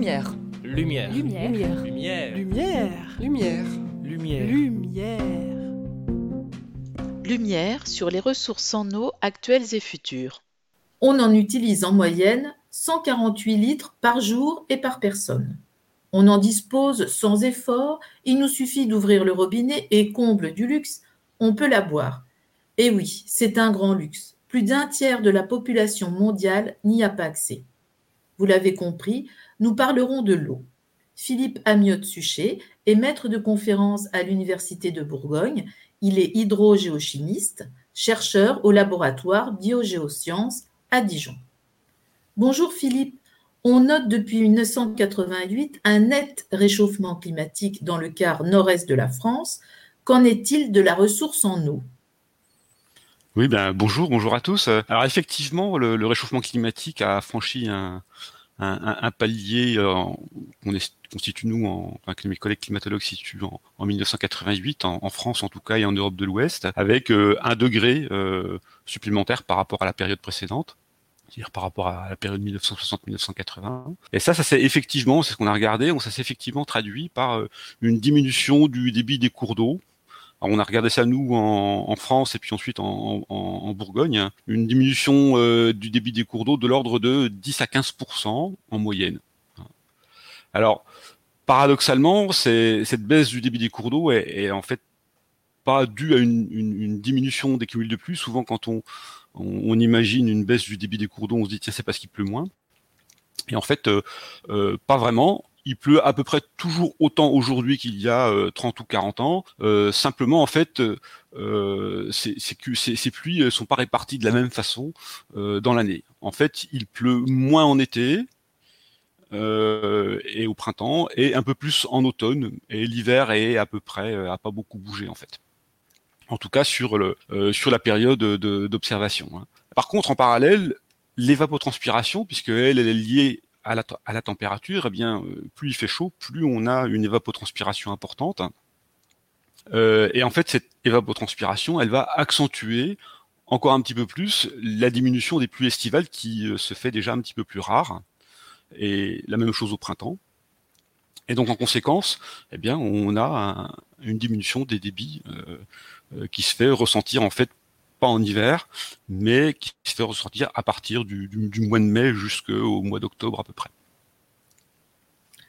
Lumière. Lumière. Lumière. Lumière. Lumière. Lumière. Lumière. Lumière. Lumière sur les ressources en eau actuelles et futures. On en utilise en moyenne 148 litres par jour et par personne. On en dispose sans effort, il nous suffit d'ouvrir le robinet et comble du luxe, on peut la boire. Et oui, c'est un grand luxe. Plus d'un tiers de la population mondiale n'y a pas accès. Vous l'avez compris, nous parlerons de l'eau. Philippe Amiotte-Suchet est maître de conférence à l'Université de Bourgogne. Il est hydrogéochimiste, chercheur au laboratoire Biogéosciences à Dijon. Bonjour Philippe. On note depuis 1988 un net réchauffement climatique dans le quart nord-est de la France. Qu'en est-il de la ressource en eau? Oui, ben bonjour, bonjour à tous. Alors effectivement, le réchauffement climatique a franchi un, un, un palier euh, qu'on constitue nous, en, enfin, que mes collègues climatologues situent en, en 1988, en, en, France en tout cas et en Europe de l'Ouest, avec euh, un degré euh, supplémentaire par rapport à la période précédente c'est-à-dire par rapport à la période 1960-1980. Et ça, ça s'est effectivement, c'est ce qu'on a regardé, ça s'est effectivement traduit par une diminution du débit des cours d'eau. On a regardé ça nous en, France et puis ensuite en, Bourgogne, une diminution euh, du débit des cours d'eau de l'ordre de 10 à 15% en moyenne. Alors paradoxalement, cette baisse du débit des cours d'eau est, en fait pas due à une, diminution des cumuls de pluie. Souvent, quand on, imagine une baisse du débit des cours d'eau, on se dit tiens c'est parce qu'il pleut moins. Et en fait, euh, euh, pas vraiment. Il pleut à peu près toujours autant aujourd'hui qu'il y a euh, 30 ou 40 ans. Euh, simplement, en fait, euh, c'est que ces, ces, pluies sont pas réparties de la même façon dans l'année. En fait, il pleut moins en été, et au printemps et un peu plus en automne et l'hiver est à peu près a pas beaucoup bougé en fait en tout cas sur, le, euh, sur la période d'observation. Hein. Par contre, en parallèle, l'évapotranspiration, puisque elle, elle est liée à la, à la température, eh bien, euh, plus il fait chaud, plus on a une évapotranspiration importante. Euh, et en fait, cette évapotranspiration, elle va accentuer encore un petit peu plus la diminution des pluies estivales qui euh, se fait déjà un petit peu plus rare. Et la même chose au printemps. Et donc en conséquence, eh bien, on a un, une diminution des débits euh, euh, qui se fait ressentir en fait pas en hiver, mais qui se fait ressentir à partir du, du, du mois de mai jusqu'au mois d'octobre à peu près.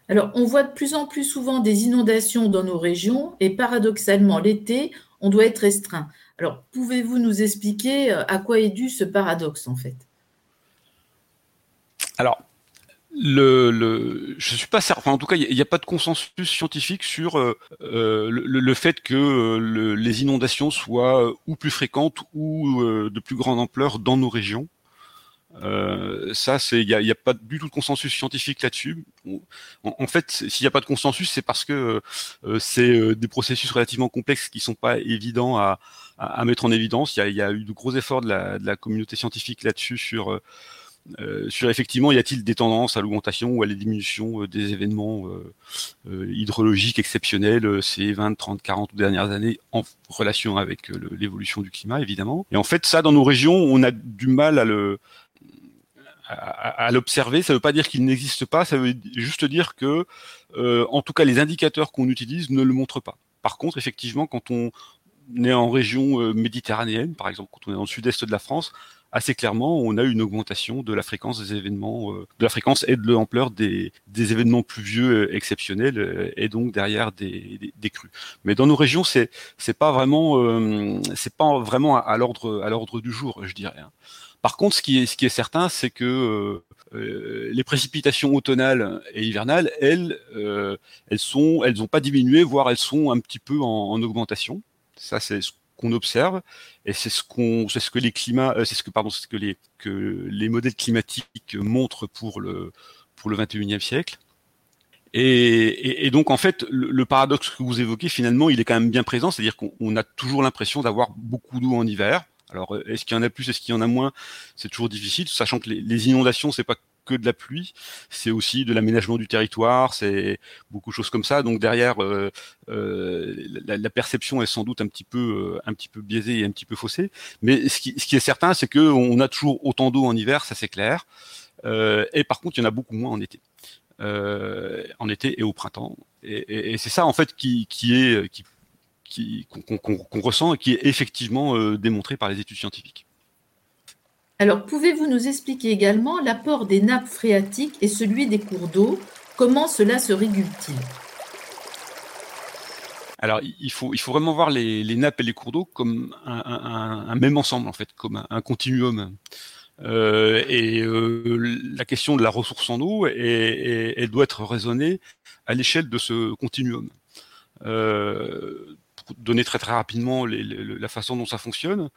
Alors, on voit de plus en plus souvent des inondations dans nos régions et paradoxalement, l'été, on doit être restreint. Alors, pouvez-vous nous expliquer euh, à quoi est dû ce paradoxe en fait? Alors, le, le, je suis pas certain. en tout cas, il n'y a, pas de consensus scientifique sur euh, le, le, fait que euh, le, les inondations soient euh, ou plus fréquentes ou euh, de plus grande ampleur dans nos régions. Euh, ça, c'est il n'y a, a, pas du tout de consensus scientifique là-dessus. En, fait, s'il n'y a pas de consensus, c'est parce que euh, c'est des processus relativement complexes qui sont pas évidents à, à, à mettre en évidence. Il y a, y a, eu de gros efforts de la, de la communauté scientifique là-dessus sur euh, sur effectivement, y a-t-il des tendances à l'augmentation ou à la diminution euh, des événements euh, hydrologiques exceptionnels ces 20, 30, 40 dernières années en relation avec l'évolution du climat, évidemment. Et en fait, ça, dans nos régions, on a du mal à le à, à l'observer. Ça ne veut pas dire qu'il n'existe pas, ça veut juste dire que, en tout cas, les indicateurs qu'on utilise ne le montrent pas. Par contre, effectivement, quand on est en région méditerranéenne, par exemple, quand on est dans le sud-est de la France, assez clairement, on a une augmentation de la fréquence des événements, euh, de la fréquence et de l'ampleur des, des, événements pluvieux euh, exceptionnels euh, et donc derrière des, des, des crues. Mais dans nos régions, c'est c'est pas vraiment euh, c'est pas vraiment à, l'ordre à l'ordre du jour, je dirais. Hein. Par contre, ce qui est ce qui est certain, c'est que euh, les précipitations automnales et hivernales, elles, euh, elles sont, elles n'ont pas diminué, voire elles sont un petit peu en, en augmentation. Ça, c'est ce qu'on observe et c'est ce qu'on c'est ce que les climats euh, c'est ce que pardon ce que les que les modèles climatiques montrent pour le pour le 21e siècle. Et, et, donc en fait le, paradoxe que vous évoquez finalement il est quand même bien présent c'est-à-dire qu'on a toujours l'impression d'avoir beaucoup d'eau en hiver. Alors est-ce qu'il y en a plus est-ce qu'il y en a moins? C'est toujours difficile sachant que les, les inondations c'est pas que de la pluie, c'est aussi de l'aménagement du territoire, c'est beaucoup de choses comme ça. Donc derrière, euh, euh, la, perception est sans doute un petit peu, euh, un petit peu biaisée et un petit peu faussée. Mais ce qui, est certain, c'est que on a toujours autant d'eau en hiver, ça c'est clair. Et par contre, il y en a beaucoup moins en été. en été et au printemps. Et, c'est ça en fait qui, est qui, qu'on ressent et qui est effectivement démontré par les études scientifiques. Alors, pouvez-vous nous expliquer également l'apport des nappes phréatiques et celui des cours d'eau? Comment cela se régule-t-il? Alors, il faut, il faut vraiment voir les, nappes et les cours d'eau comme un, même ensemble, en fait, comme un, continuum. Euh, et euh, la question de la ressource en eau, elle doit être raisonnée à l'échelle de ce continuum. Euh, pour donner très très rapidement la façon dont ça fonctionne,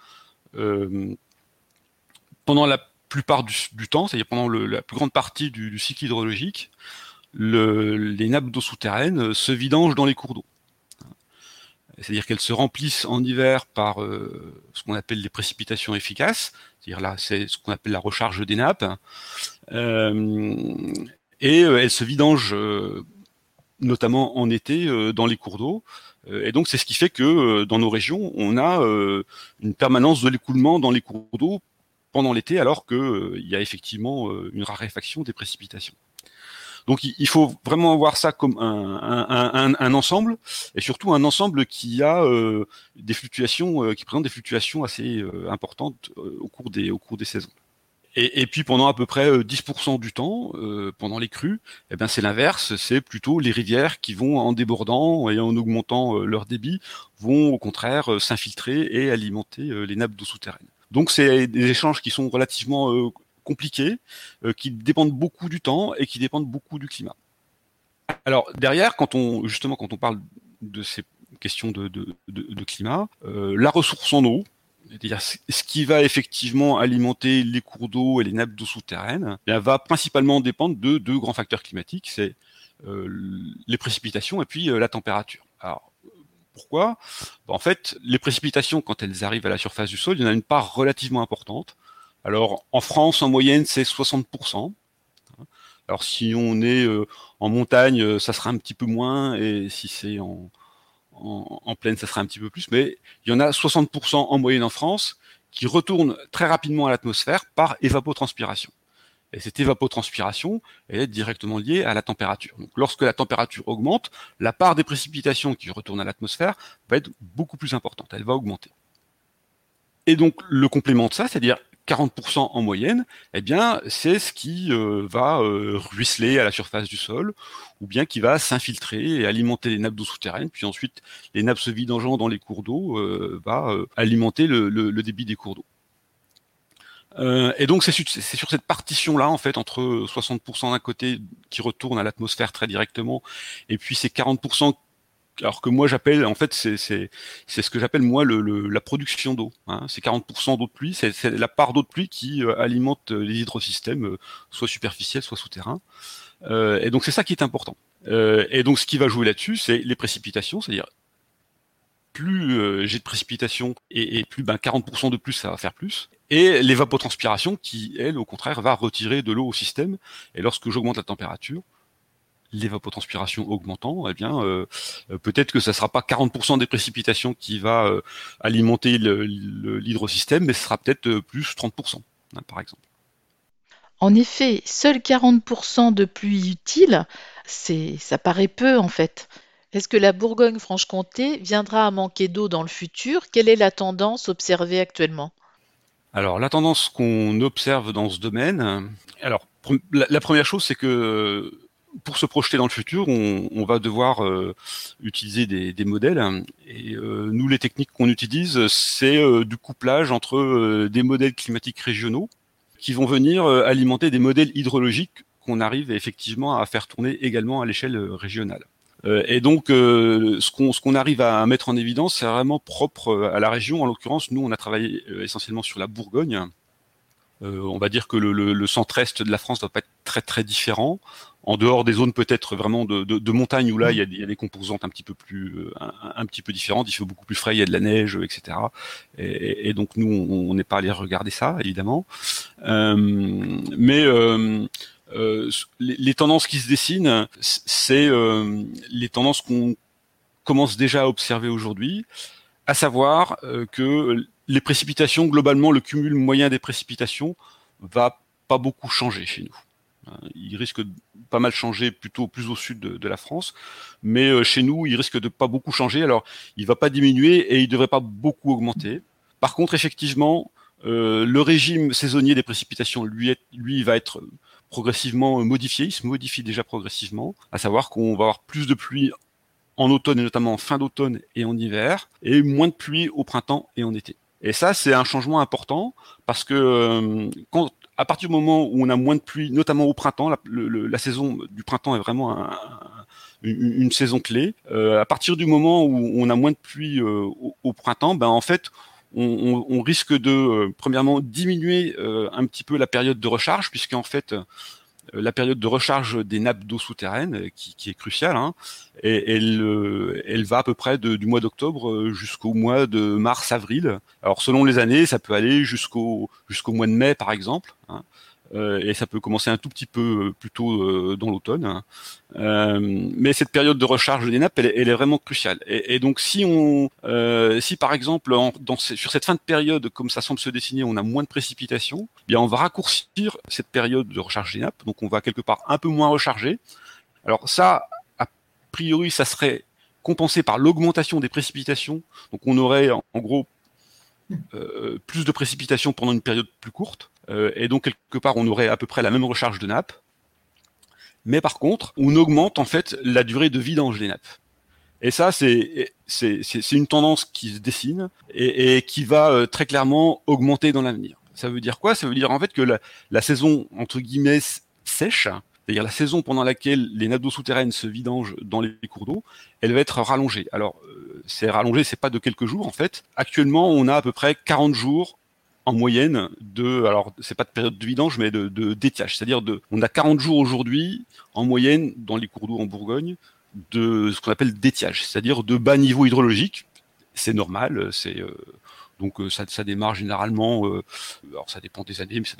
pendant la plupart du, temps, c'est-à-dire pendant la plus grande partie du, cycle hydrologique, les nappes d'eau souterraines se vidangent dans les cours d'eau. C'est-à-dire qu'elles se remplissent en hiver par euh, ce qu'on appelle les précipitations efficaces, c'est-à-dire là c'est ce qu'on appelle la recharge des nappes, euh, et euh, elles se vidangent notamment en été dans les cours d'eau. Et donc c'est ce qui fait que dans nos régions, on a une permanence de l'écoulement dans les cours d'eau pendant l'été, alors qu'il y a effectivement une raréfaction des précipitations. Donc il faut vraiment voir ça comme un, ensemble, et surtout un ensemble qui a euh, des fluctuations, euh, qui présente des fluctuations assez euh, importantes au cours des au cours des saisons. Et, puis pendant à peu près 10% du temps, pendant les crues, eh ben c'est l'inverse, c'est plutôt les rivières qui vont en débordant et en augmentant leur débit, vont au contraire s'infiltrer et alimenter les nappes d'eau souterraines. Donc c'est des échanges qui sont relativement compliqués, euh, qui dépendent beaucoup du temps et qui dépendent beaucoup du climat. Alors derrière, quand on justement quand on parle de ces questions de, climat, euh, la ressource en eau, c'est-à-dire ce qui va effectivement alimenter les cours d'eau et les nappes d'eau souterraines, eh va principalement dépendre de deux grands facteurs climatiques, c'est euh, les précipitations et puis la température. Alors pourquoi? Ben, En fait, les précipitations, quand elles arrivent à la surface du sol, il y en a une part relativement importante. Alors en France, en moyenne, c'est 60%. Alors si on est euh, en montagne, euh, ça sera un petit peu moins, et si c'est en, en, plaine, ça sera un petit peu plus. Mais il y en a 60% en moyenne en France qui retournent très rapidement à l'atmosphère par évapotranspiration. Et cette évapotranspiration est directement liée à la température. Lorsque la température augmente, la part des précipitations qui retournent à l'atmosphère va être beaucoup plus importante, elle va augmenter. Et donc le complément de ça, c'est-à-dire 40% en moyenne, eh bien, c'est ce qui euh, va euh, ruisseler à la surface du sol, ou bien qui va s'infiltrer et alimenter les nappes d'eau souterraines, puis ensuite les nappes se vidangeant dans les cours d'eau euh, va alimenter le, débit des cours d'eau. Et donc c'est sur, sur, cette partition-là, en fait, entre 60% d'un côté qui retourne à l'atmosphère très directement, et puis ces 40% alors que moi j'appelle, en fait, c'est c'est ce que j'appelle moi le, la production d'eau. Hein. C'est 40% d'eau de pluie, c'est la part d'eau de pluie qui euh, alimente les hydrosystèmes, euh, soit superficiels, soit souterrains. Euh, et donc c'est ça qui est important. Euh, et donc ce qui va jouer là-dessus, c'est les précipitations, c'est-à-dire plus j'ai de précipitations et, et plus ben 40% de plus, ça va faire plus. Et l'évapotranspiration qui, elle, au contraire, va retirer de l'eau au système. Et lorsque j'augmente la température, l'évapotranspiration augmentant, eh bien, euh, euh, peut-être que ça sera pas 40% des précipitations qui va euh, alimenter l'hydrosystème, mais ce sera peut-être plus 30%, hein, par exemple. En effet, seuls 40% de pluie utile, ça paraît peu en fait. Est-ce que la Bourgogne-Franche-Comté viendra à manquer d'eau dans le futur? Quelle est la tendance observée actuellement? Alors, la tendance qu'on observe dans ce domaine, alors la première chose, c'est que pour se projeter dans le futur, on, va devoir euh, utiliser des, modèles. Et euh, nous, les techniques qu'on utilise, c'est euh, du couplage entre des modèles climatiques régionaux qui vont venir alimenter des modèles hydrologiques qu'on arrive effectivement à faire tourner également à l'échelle régionale. Et donc, ce qu'on ce qu'on arrive à mettre en évidence, c'est vraiment propre à la région. En l'occurrence, nous, on a travaillé essentiellement sur la Bourgogne. on va dire que le, le centre-est de la France va pas être très très différent en dehors des zones peut-être vraiment de, de, de, montagne où là il y, a, des composantes un petit peu plus euh, un, petit peu différentes, il fait beaucoup plus frais, il y a de la neige, etc. Et, et donc nous on n'est pas allé regarder ça évidemment, euh, mais euh, euh les, les, tendances qui se dessinent, c'est euh, les tendances qu'on commence déjà à observer aujourd'hui, à savoir que les précipitations globalement, le cumul moyen des précipitations va pas beaucoup changer chez nous Il risque de pas mal changer plutôt plus au sud de, la France, mais chez nous, il risque de pas beaucoup changer. Alors, il va pas diminuer et il devrait pas beaucoup augmenter. Par contre, effectivement, le régime saisonnier des précipitations, lui, lui va être progressivement modifié. Il se modifie déjà progressivement, à savoir qu'on va avoir plus de pluie en automne et notamment en fin d'automne et en hiver, et moins de pluie au printemps et en été. Et ça, c'est un changement important parce que euh, à partir du moment où on a moins de pluie, notamment au printemps, la, saison du printemps est vraiment une, saison clé. Euh, à partir du moment où on a moins de pluie euh, au, printemps, ben en fait, on, risque de premièrement diminuer un petit peu la période de recharge, puisqu'en fait euh, la période de recharge des nappes d'eau souterraines, euh, qui, est cruciale, hein, elle, euh, va à peu près du mois d'octobre jusqu'au mois de mars-avril. Alors selon les années, ça peut aller jusqu'au jusqu'au mois de mai, par exemple. Hein. Euh, et ça peut commencer un tout petit peu euh, plus tôt euh, dans l'automne. Mais cette période de recharge des nappes, elle, est vraiment cruciale. Et, donc, si on, si par exemple, sur cette fin de période, comme ça semble se dessiner, on a moins de précipitations, eh bien, on va raccourcir cette période de recharge des nappes. Donc, on va quelque part un peu moins recharger. Alors ça, a priori, ça serait compensé par l'augmentation des précipitations. Donc, on aurait en gros plus de précipitations pendant une période plus courte. Euh, et donc quelque part on aurait à peu près la même recharge de nappe. Mais par contre, on augmente en fait la durée de vidange des nappes. Et ça, c'est une tendance qui se dessine et, et qui va euh, très clairement augmenter dans l'avenir. Ça veut dire quoi? Ça veut dire en fait que la, la saison entre guillemets sèche, c'est-à-dire la saison pendant laquelle les nappes d'eau souterraines se vidangent dans les cours d'eau, elle va être rallongée. Alors, euh, c'est rallongé, c'est pas de quelques jours en fait. Actuellement, on a à peu près 40 jours en moyenne de, alors c'est pas de période de vidange, mais de, d'étiage. C'est-à-dire de, on a 40 jours aujourd'hui en moyenne dans les cours d'eau en Bourgogne de ce qu'on appelle d'étiage, c'est-à-dire de bas niveau hydrologique. C'est normal, c'est euh, donc euh, ça, ça, démarre généralement, euh, alors ça dépend des années, mais ça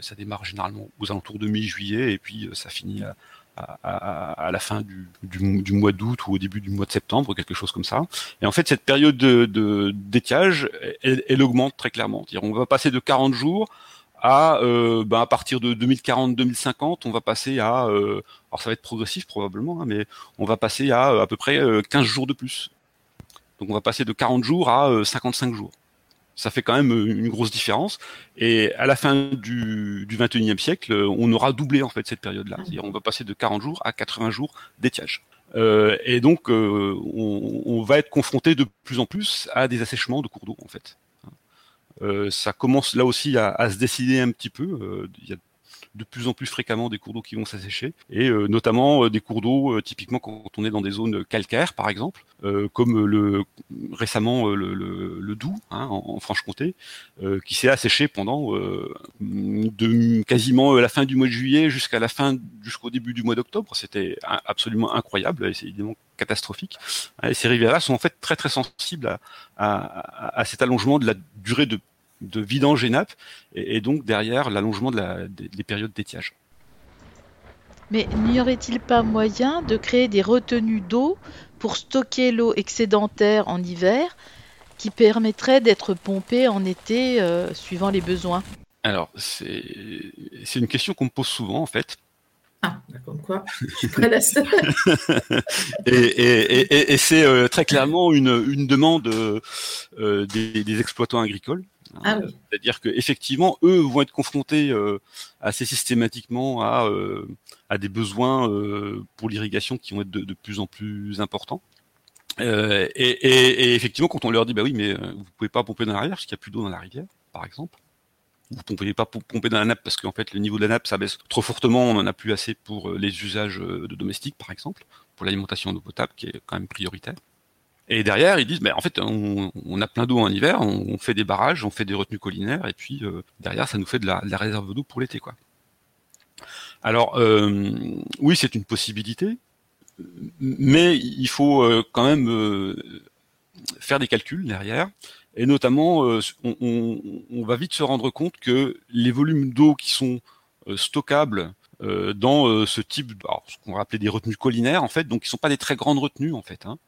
ça démarre généralement aux alentours de mi-juillet et puis ça finit à, à, à, la fin du, du, du mois d'août ou au début du mois de septembre, quelque chose comme ça. Et en fait, cette période de d'étiage, elle, elle, augmente très clairement. On va passer de 40 jours à, euh, ben à partir de 2040-2050, on va passer à, euh, alors ça va être progressif probablement, hein, mais on va passer à à peu près 15 jours de plus. Donc on va passer de 40 jours à 55 jours ça fait quand même euh, une grosse différence. Et à la fin du, du 21e siècle, euh, on aura doublé en fait cette période-là. C'est-à-dire on va passer de 40 jours à 80 jours d'étiage. Euh, et donc euh, on, on, va être confronté de plus en plus à des assèchements de cours d'eau en fait. Euh, ça commence là aussi à, à, se décider un petit peu. Il y a de plus en plus fréquemment des cours d'eau qui vont s'assécher, et euh, notamment euh, des cours d'eau, euh, typiquement quand on est dans des zones calcaires, par exemple, comme le récemment le, le, le Doubs, hein, en, en Franche-Comté, qui s'est asséché pendant de quasiment la fin du mois de juillet jusqu'à la fin, jusqu'au début du mois d'octobre. C'était absolument incroyable, et c'est évidemment catastrophique. Et ces rivières-là sont en fait très très sensibles à, à, à cet allongement de la durée de de vidange et nappe, et, donc derrière l'allongement de la, des, périodes d'étiage. Mais n'y aurait-il pas moyen de créer des retenues d'eau pour stocker l'eau excédentaire en hiver qui permettrait d'être pompée en été euh, suivant les besoins? Alors, c'est une question qu'on me pose souvent en fait. Ah, comme quoi, je suis la seule. et, et, et, et c'est euh, très clairement une, une demande euh, des, des, exploitants agricoles. Ah oui. C'est-à-dire qu'effectivement, eux vont être confrontés euh, assez systématiquement à, euh, à des besoins euh, pour l'irrigation qui vont être de, de, plus en plus importants. Et, et, et, effectivement, quand on leur dit, bah oui, mais vous pouvez pas pomper dans la rivière parce qu'il n'y a plus d'eau dans la rivière, par exemple. Vous ne pouvez pas pomper dans la nappe parce qu'en fait, le niveau de la nappe, ça baisse trop fortement, on n'en a plus assez pour les usages de domestiques, par exemple, pour l'alimentation en eau potable, qui est quand même prioritaire. Et derrière, ils disent, mais en fait, on, on a plein d'eau en hiver, on, on, fait des barrages, on fait des retenues collinaires, et puis euh, derrière, ça nous fait de la, de la réserve d'eau pour l'été, quoi. Alors, euh, oui, c'est une possibilité, mais il faut euh, quand même euh, faire des calculs derrière, et notamment, euh, on, on, va vite se rendre compte que les volumes d'eau qui sont stockables dans ce type, ce qu'on va appeler des retenues collinaires, en fait, donc qui sont pas des très grandes retenues, en fait. Hein.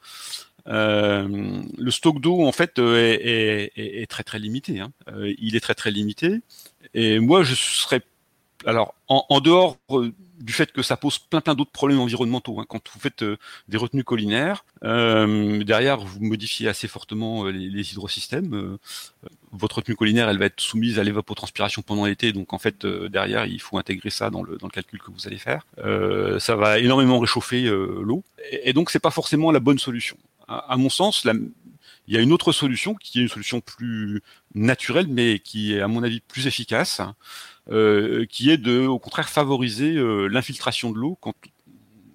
Euh, le stock d'eau en fait euh, est, très très limité. Hein. Euh, il est très très limité. Et moi, je serais Alors, en, dehors du fait que ça pose plein plein d'autres problèmes environnementaux. Hein. Quand vous faites des retenues collinaires, derrière vous modifiez assez fortement les, hydrosystèmes. votre retenue collinaire, elle va être soumise à l'évapotranspiration pendant l'été, donc en fait derrière il faut intégrer ça dans le, dans le calcul que vous allez faire. ça va énormément réchauffer l'eau, et, et donc c'est pas forcément la bonne solution. À, mon sens, la, il y a une autre solution qui est une solution plus naturelle, mais qui est à mon avis plus efficace, euh, qui est de, au contraire, favoriser euh, l'infiltration de l'eau quand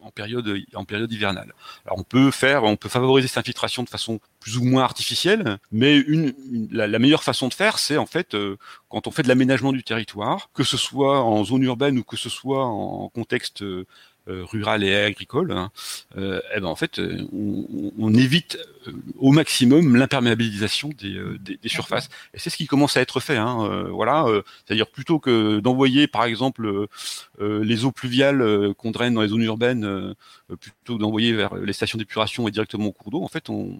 en période en période hivernale. Alors on peut faire, on peut favoriser cette infiltration de façon plus ou moins artificielle, mais une, la, meilleure façon de faire, c'est en fait euh, quand on fait de l'aménagement du territoire, que ce soit en zone urbaine ou que ce soit en contexte euh, rural et agricole, hein, euh, eh ben en fait, euh, on, évite au maximum l'imperméabilisation des, des, surfaces. Et c'est ce qui commence à être fait. Hein, voilà, c'est-à-dire plutôt que d'envoyer, par exemple, les eaux pluviales qu'on draine dans les zones urbaines, plutôt d'envoyer vers les stations d'épuration et directement au cours d'eau, en fait, on,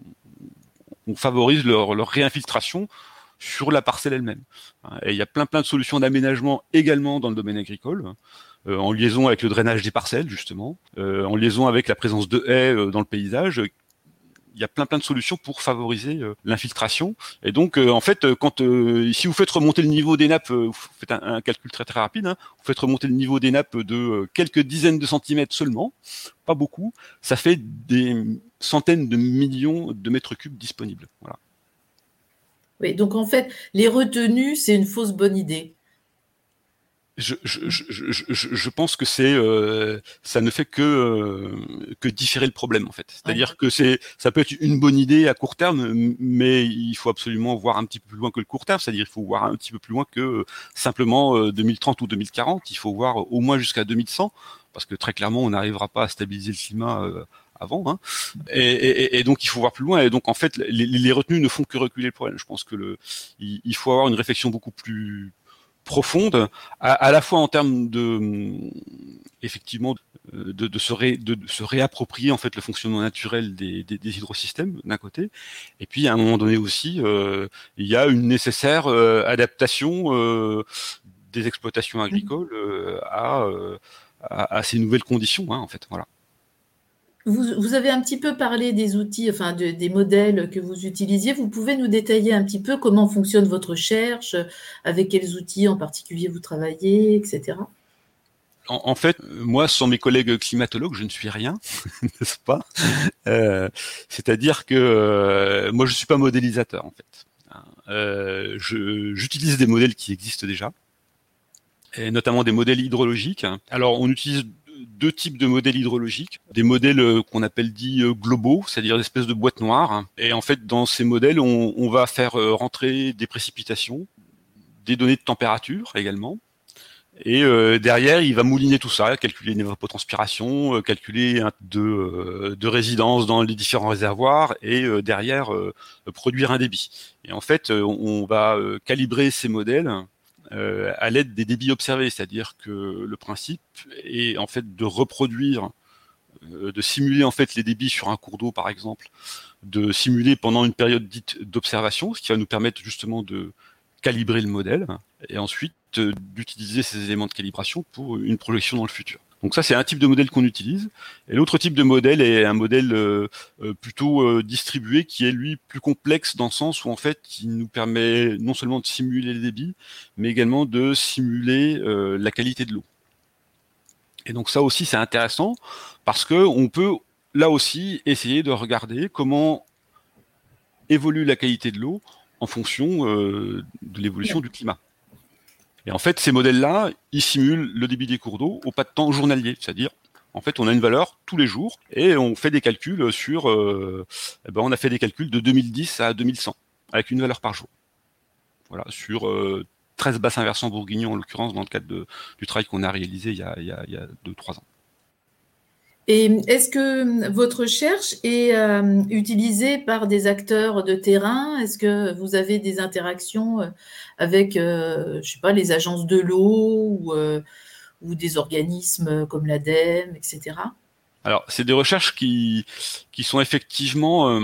on favorise leur, leur réinfiltration sur la parcelle elle-même. Et il y a plein plein de solutions d'aménagement également dans le domaine agricole. Euh, en liaison avec le drainage des parcelles justement, euh, en liaison avec la présence de haies euh, dans le paysage, il y a plein plein de solutions pour favoriser l'infiltration. Et donc, en fait, quand si vous faites remonter le niveau des nappes, vous faites un, calcul très très rapide, hein, vous faites remonter le niveau des nappes de quelques dizaines de centimètres seulement, pas beaucoup, ça fait des centaines de millions de mètres cubes disponibles. Voilà. Oui, donc en fait, les retenues, c'est une fausse bonne idée je, je, je, je, pense que c'est euh, ça ne fait que euh, que différer le problème en fait. C'est-à-dire que c'est ça peut être une bonne idée à court terme, mais il faut absolument voir un petit peu plus loin que le court terme. C'est-à-dire il faut voir un petit peu plus loin que euh, simplement 2030 ou 2040. Il faut voir au moins jusqu'à 2100 parce que très clairement on n'arrivera pas à stabiliser le climat avant. Hein. Et, et, et, donc il faut voir plus loin. Et donc en fait, les, les, retenues ne font que reculer le problème. Je pense que le, il, il faut avoir une réflexion beaucoup plus profonde, à, la fois en termes de effectivement de, se de, se réapproprier en fait le fonctionnement naturel des, hydrosystèmes d'un côté, et puis à un moment donné aussi, euh, il y a une nécessaire euh, adaptation euh, des exploitations agricoles à, à, ces nouvelles conditions, hein, en fait. Voilà. Vous, avez un petit peu parlé des outils, enfin des modèles que vous utilisiez. Vous pouvez nous détailler un petit peu comment fonctionne votre recherche, avec quels outils en particulier vous travaillez, etc. En, fait, moi, sans mes collègues climatologues, je ne suis rien, n'est-ce pas? Euh, C'est-à-dire que euh, moi, je suis pas modélisateur, en fait. Euh, j'utilise des modèles qui existent déjà, et notamment des modèles hydrologiques. Alors, on utilise deux types de modèles hydrologiques, des modèles euh, qu'on appelle dits euh, globaux, c'est-à-dire des espèces de boîtes noires. Et en fait, dans ces modèles, on, va faire euh, rentrer des précipitations, des données de température également. Et derrière, il va mouliner tout ça, calculer une évapotranspiration, calculer un, de, de résidence dans les différents réservoirs, et derrière produire un débit. Et en fait, on va calibrer ces modèles euh, à l'aide des débits observés, c'est-à-dire que le principe est en fait de reproduire, euh, de simuler en fait les débits sur un cours d'eau par exemple, de simuler pendant une période dite d'observation, ce qui va nous permettre justement de calibrer le modèle et ensuite euh, d'utiliser ces éléments de calibration pour une projection dans le futur. Donc ça, c'est un type de modèle qu'on utilise. Et l'autre type de modèle est un modèle euh, euh, plutôt euh, distribué, qui est lui plus complexe dans le sens où en fait, il nous permet non seulement de simuler les débits, mais également de simuler la qualité de l'eau. Et donc ça aussi, c'est intéressant parce que on peut là aussi essayer de regarder comment évolue la qualité de l'eau en fonction de l'évolution du climat. Et en fait, ces modèles-là, ils simulent le débit des cours d'eau au pas de temps journalier, c'est-à-dire en fait, on a une valeur tous les jours et on fait des calculs sur. Euh, eh ben, on a fait des calculs de 2010 à 2100 avec une valeur par jour. Voilà, sur 13 euh, bassins versants bourguignons en l'occurrence dans le cadre du travail qu'on a réalisé il y a, 2-3 ans. Et est-ce que votre recherche est euh, utilisée par des acteurs de terrain? Est-ce que vous avez des interactions euh, avec, euh, je sais pas, les agences de l'eau ou, ou, des organismes comme l'ADEME, etc. Alors, c'est des recherches qui, sont effectivement.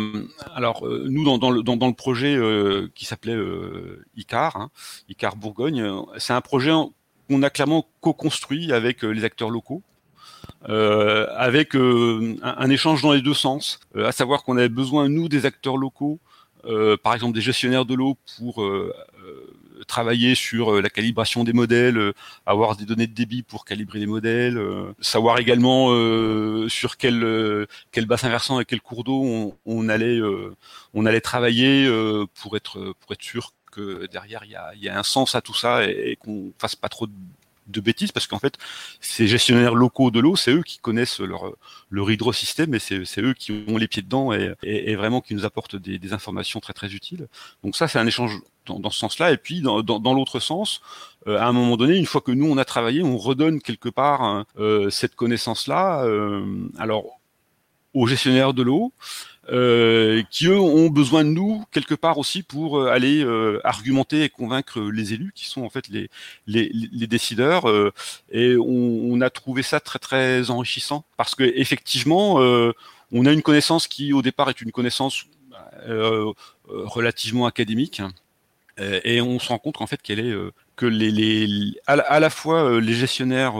alors, nous, dans, le projet qui s'appelait ICAR, hein, ICAR Bourgogne, c'est un projet qu'on a clairement co-construit avec les acteurs locaux. Euh, avec un, un, échange dans les deux sens, à savoir qu'on avait besoin, nous, des acteurs locaux, par exemple des gestionnaires de l'eau, pour travailler sur euh, la calibration des modèles, euh, avoir des données de débit pour calibrer les modèles, euh, savoir également sur quel quel bassin versant et quel cours d'eau on, allait on allait travailler pour être pour être sûr que derrière il y a, y a un sens à tout ça et, et qu'on fasse pas trop de de bêtises parce qu'en fait, ces gestionnaires locaux de l'eau, c'est eux qui connaissent leur, leur hydrosystème et c'est eux qui ont les pieds dedans et, et, vraiment qui nous apportent des, des, informations très très utiles. Donc ça, c'est un échange dans, dans ce sens-là. Et puis dans, dans, dans l'autre sens, euh, à un moment donné, une fois que nous on a travaillé, on redonne quelque part hein, euh, cette connaissance-là. Euh, alors aux gestionnaires de l'eau, euh, qui eux ont besoin de nous quelque part aussi pour euh, aller euh, argumenter et convaincre les élus qui sont en fait les les, les décideurs. Et on, on, a trouvé ça très très enrichissant parce que effectivement on a une connaissance qui au départ est une connaissance relativement académique. Et on se rend compte en fait qu'elle est que les, les à, la fois les gestionnaires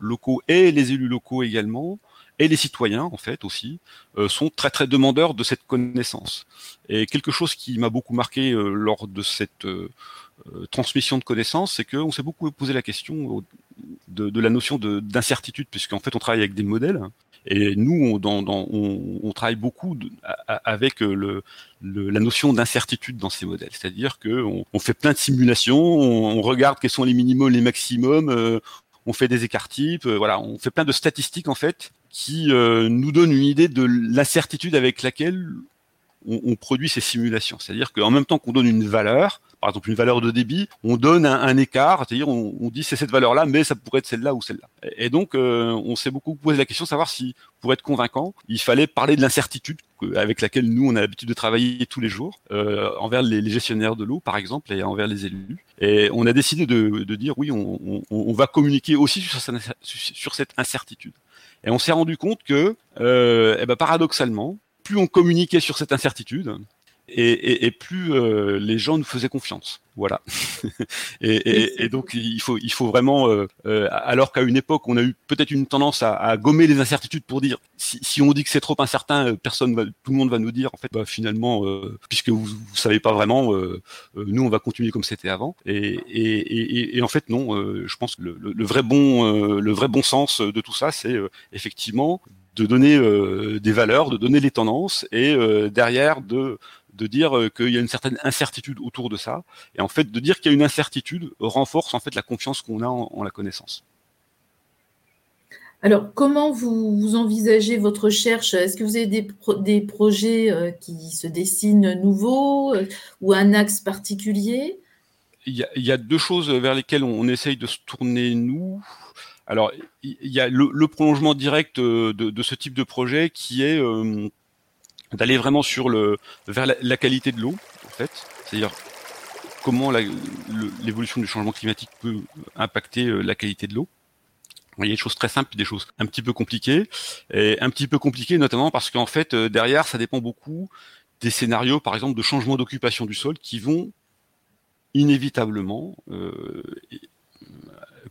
locaux et les élus locaux également et les citoyens en fait aussi euh, sont très très demandeurs de cette connaissance. Et quelque chose qui m'a beaucoup marqué euh, lors de cette euh, transmission de connaissances, c'est qu'on s'est beaucoup posé la question de, de la notion d'incertitude, puisqu'en fait on travaille avec des modèles. Et nous, on, dans, dans, on, on travaille beaucoup avec le, le, la notion d'incertitude dans ces modèles. C'est-à-dire qu'on on fait plein de simulations, on, on, regarde quels sont les minimums, les maximums, on fait des écarts types, voilà, on fait plein de statistiques en fait qui euh, nous donne une idée de l'incertitude avec laquelle on, on, produit ces simulations. C'est-à-dire qu'en même temps qu'on donne une valeur, par exemple une valeur de débit, on donne un, un écart, c'est-à-dire on, on dit c'est cette valeur-là, mais ça pourrait être celle-là ou celle-là. Et, donc euh, on s'est beaucoup posé la question de savoir si, pour être convaincant, il fallait parler de l'incertitude avec laquelle nous on a l'habitude de travailler tous les jours euh, envers les, les, gestionnaires de l'eau, par exemple, et envers les élus. Et on a décidé de, de dire oui, on, on, va communiquer aussi sur, cette incertitude. Et on s'est rendu compte que, euh, eh ben, paradoxalement, plus on communiquait sur cette incertitude, et, et, et plus euh, les gens nous faisaient confiance. Voilà. et, et, donc il faut, il faut vraiment, euh, euh, alors qu'à une époque on a eu peut-être une tendance à, à, gommer les incertitudes pour dire si, si on dit que c'est trop incertain, personne, va, tout le monde va nous dire en fait, bah, finalement, puisque vous, vous savez pas vraiment, nous on va continuer comme c'était avant. Et, et, en fait non, je pense que le, le, le vrai bon, le vrai bon sens de tout ça, c'est effectivement de donner des valeurs, de donner les tendances et derrière de de dire euh, qu'il y a une certaine incertitude autour de ça. Et en fait, de dire qu'il y a une incertitude renforce en fait la confiance qu'on a en, en, la connaissance. Alors, comment vous, vous envisagez votre recherche? Est-ce que vous avez des, pro des projets euh, qui se dessinent nouveaux euh, ou un axe particulier? Il y, a, il y, a, deux choses vers lesquelles on, on, essaye de se tourner, nous. Alors, il y a le, prolongement direct de, de, ce type de projet qui est euh, d'aller vraiment sur le vers la, qualité de l'eau en fait, c'est-à-dire comment l'évolution du changement climatique peut impacter euh, la qualité de l'eau. Il y a des choses très simples, des choses un petit peu compliquées, et un petit peu compliquées notamment parce qu'en fait euh, derrière ça dépend beaucoup des scénarios, par exemple de changement d'occupation du sol, qui vont inévitablement euh,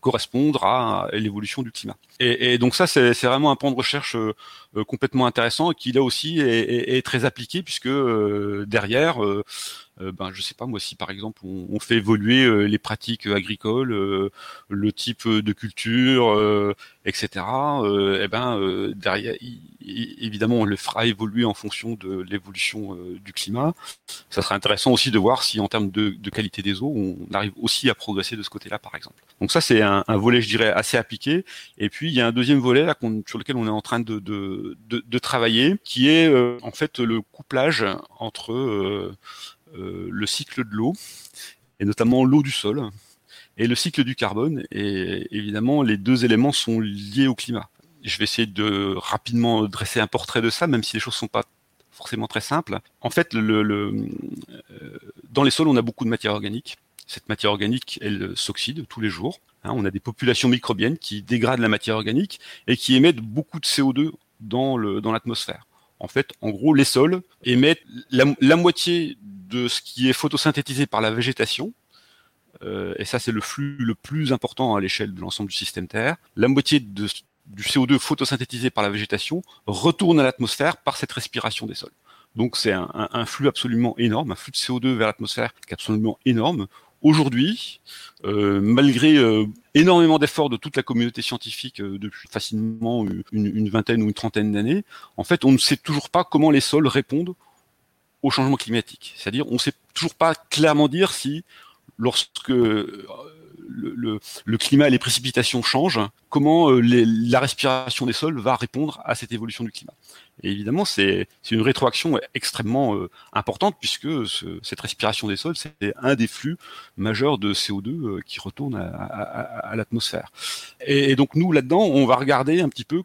correspondre à l'évolution du climat. Et, donc ça, c'est vraiment un point de recherche euh, complètement intéressant et qui là aussi est, très appliqué puisque euh, derrière, euh, euh, ben je sais pas moi si par exemple on, on fait évoluer euh, les pratiques agricoles, euh, le type de culture, etc. et eh ben derrière, évidemment, on le fera évoluer en fonction de l'évolution du climat. Ça serait intéressant aussi de voir si en termes de, de qualité des eaux, on arrive aussi à progresser de ce côté-là, par exemple. Donc ça, c'est un, un, volet, je dirais, assez appliqué. Et puis il y a un deuxième volet là sur lequel on est en train de, de, de, de travailler, qui est en fait le couplage entre euh, le cycle de l'eau, et notamment l'eau du sol, et le cycle du carbone. Et évidemment, les deux éléments sont liés au climat. Je vais essayer de rapidement dresser un portrait de ça, même si les choses sont pas forcément très simples. En fait, euh, dans les sols, on a beaucoup de matière organique. Cette matière organique, elle s'oxyde tous les jours. Hein, on a des populations microbiennes qui dégradent la matière organique et qui émettent beaucoup de CO2 dans l'atmosphère. En fait, en gros, les sols émettent la, moitié de ce qui est photosynthétisé par la végétation et ça c'est le flux le plus important à l'échelle de l'ensemble du système Terre, la moitié du CO2 photosynthétisé par la végétation retourne à l'atmosphère par cette respiration des sols. Donc c'est un, un, flux absolument énorme, un flux de CO2 vers l'atmosphère qui est absolument énorme. Aujourd'hui, euh, malgré euh, énormément d'efforts de toute la communauté scientifique euh, depuis facilement une, une, vingtaine ou une trentaine d'années, en fait, on ne sait toujours pas comment les sols répondent au changement climatique. C'est-à-dire, on ne sait toujours pas clairement dire si, lorsque le, climat et les précipitations changent, comment euh, la respiration des sols va répondre à cette évolution du climat? Évidemment, c'est une rétroaction extrêmement euh, importante puisque cette respiration des sols, c'est un des flux majeurs de CO2 euh, qui retourne à, l'atmosphère. Et, donc nous, là-dedans, on va regarder un petit peu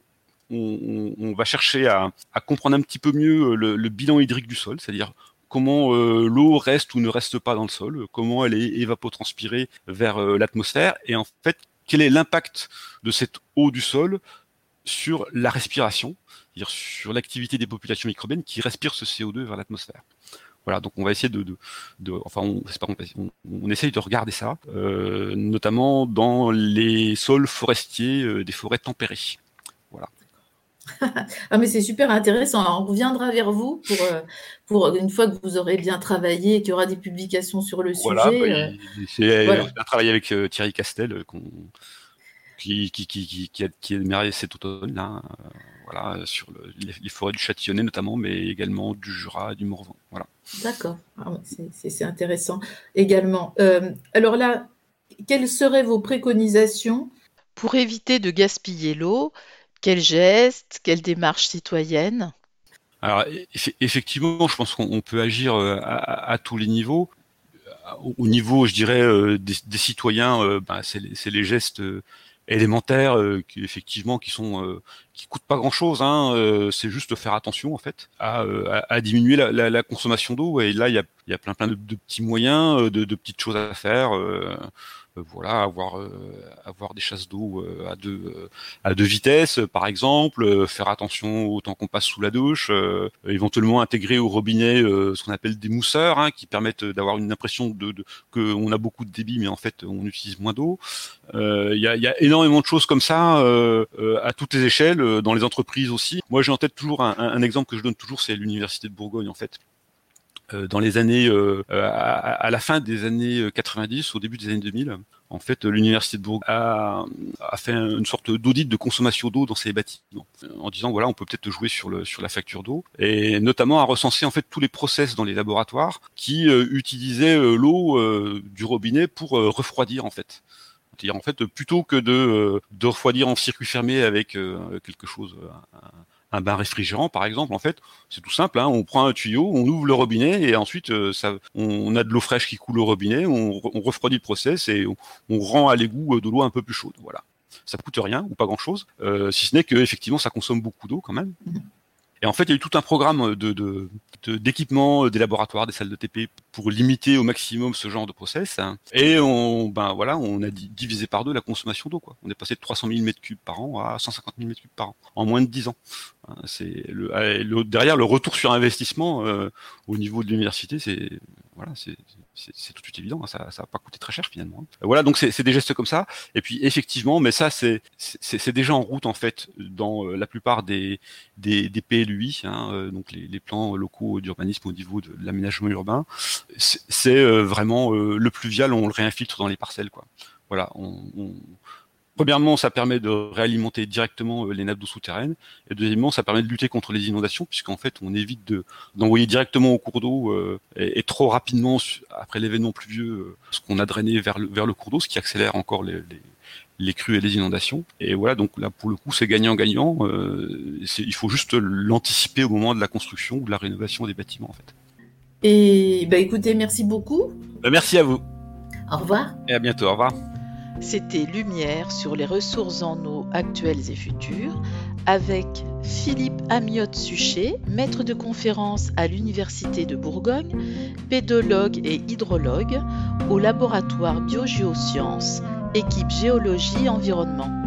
on, va chercher à, comprendre un petit peu mieux le bilan hydrique du sol, c'est-à-dire comment euh, l'eau reste ou ne reste pas dans le sol, comment elle est évapotranspirée vers euh, l'atmosphère, et en fait, quel est l'impact de cette eau du sol sur la respiration, c'est-à-dire sur l'activité des populations microbiennes qui respirent ce CO2 vers l'atmosphère. Voilà, donc on va essayer de, enfin, on, essaye de regarder ça, euh, notamment dans les sols forestiers des forêts tempérées. Ah, mais c'est super intéressant. on reviendra vers vous pour, euh, pour une fois que vous aurez bien travaillé et qu'il y aura des publications sur le voilà, sujet. Bah, c'est, On a travaillé avec euh, Thierry Castel, euh, qui, qui, qui, qui, qui, a, qui démarré cet automne, là, voilà, sur les, forêts du Châtillonnais notamment, mais également du Jura et du Morvan. Voilà. D'accord, ah, c'est, intéressant également. alors là, quelles seraient vos préconisations? Pour éviter de gaspiller l'eau, quel geste, quelle démarche citoyenne Alors effectivement, je pense qu'on peut agir euh, à, tous les niveaux. Au niveau, je dirais, euh, des, citoyens, euh, ben, c'est les, gestes élémentaires qui effectivement qui sont qui coûtent pas grand chose hein, c'est juste faire attention en fait à, diminuer la, consommation d'eau et là il y a, plein plein de, petits moyens de, petites choses à faire voilà, avoir euh, avoir des chasses d'eau euh, à deux à deux vitesses, par exemple, faire attention au temps qu'on passe sous la douche, éventuellement intégrer au robinet ce qu'on appelle des mousseurs, hein, qui permettent d'avoir une impression de, de qu'on a beaucoup de débit, mais en fait on utilise moins d'eau. Il y, a, énormément de choses comme ça à toutes les échelles, dans les entreprises aussi. Moi j'ai en tête toujours un, un exemple que je donne toujours, c'est l'université de Bourgogne en fait euh, dans les années, euh, à, la fin des années 90, au début des années 2000, en fait, l'université de Bourgogne a, fait une sorte d'audit de consommation d'eau dans ses bâtiments, en disant voilà, on peut peut-être jouer sur le sur la facture d'eau, et notamment à recenser en fait tous les process dans les laboratoires qui euh, utilisaient l'eau du robinet pour refroidir en fait. C'est-à-dire en fait plutôt que de, de refroidir en circuit fermé avec quelque chose, un bain réfrigérant par exemple en fait c'est tout simple hein, on prend un tuyau on ouvre le robinet et ensuite euh, ça on a de l'eau fraîche qui coule au robinet on, refroidit le process et on, rend à l'égout euh, de l'eau un peu plus chaude voilà ça coûte rien ou pas grand chose euh, si ce n'est que effectivement ça consomme beaucoup d'eau quand même mmh. Et en fait, il y a eu tout un programme de, d'équipement des laboratoires, des salles de TP pour limiter au maximum ce genre de process. Hein. Et on, ben voilà, on a divisé par deux la consommation d'eau. Quoi. On est passé de 300 000 m3 par an à 150 000 m3 par an en moins de 10 ans. Hein, c'est le, derrière le retour sur investissement euh, au niveau de l'université, c'est voilà, c'est c'est tout de suite évident, hein, ça va pas coûter très cher finalement. Hein. Voilà, donc c'est des gestes comme ça. Et puis effectivement, mais ça c'est déjà en route en fait dans euh, la plupart des des, des PLUI, hein, euh, donc les, les, plans locaux d'urbanisme au niveau de, l'aménagement urbain. C'est euh, vraiment le pluvial, on le réinfiltre dans les parcelles quoi. Voilà, on, on Premièrement, ça permet de réalimenter directement euh, les nappes d'eau souterraines. Et deuxièmement, ça permet de lutter contre les inondations, puisqu'en fait, on évite de d'envoyer directement au cours d'eau euh, et, trop rapidement après l'événement pluvieux euh, ce qu'on a drainé vers le, vers le cours d'eau, ce qui accélère encore les, les, crues et les inondations. Et voilà, donc là, pour le coup, c'est gagnant-gagnant. il faut juste l'anticiper au moment de la construction ou de la rénovation des bâtiments, en fait. Et bah, écoutez, merci beaucoup. Bah, merci à vous. Au revoir. Et à bientôt. Au revoir. C'était Lumière sur les ressources en eau actuelles et futures avec Philippe Amiotte Suchet, maître de conférence à l'Université de Bourgogne, pédologue et hydrologue au laboratoire Biogéosciences, équipe géologie environnement.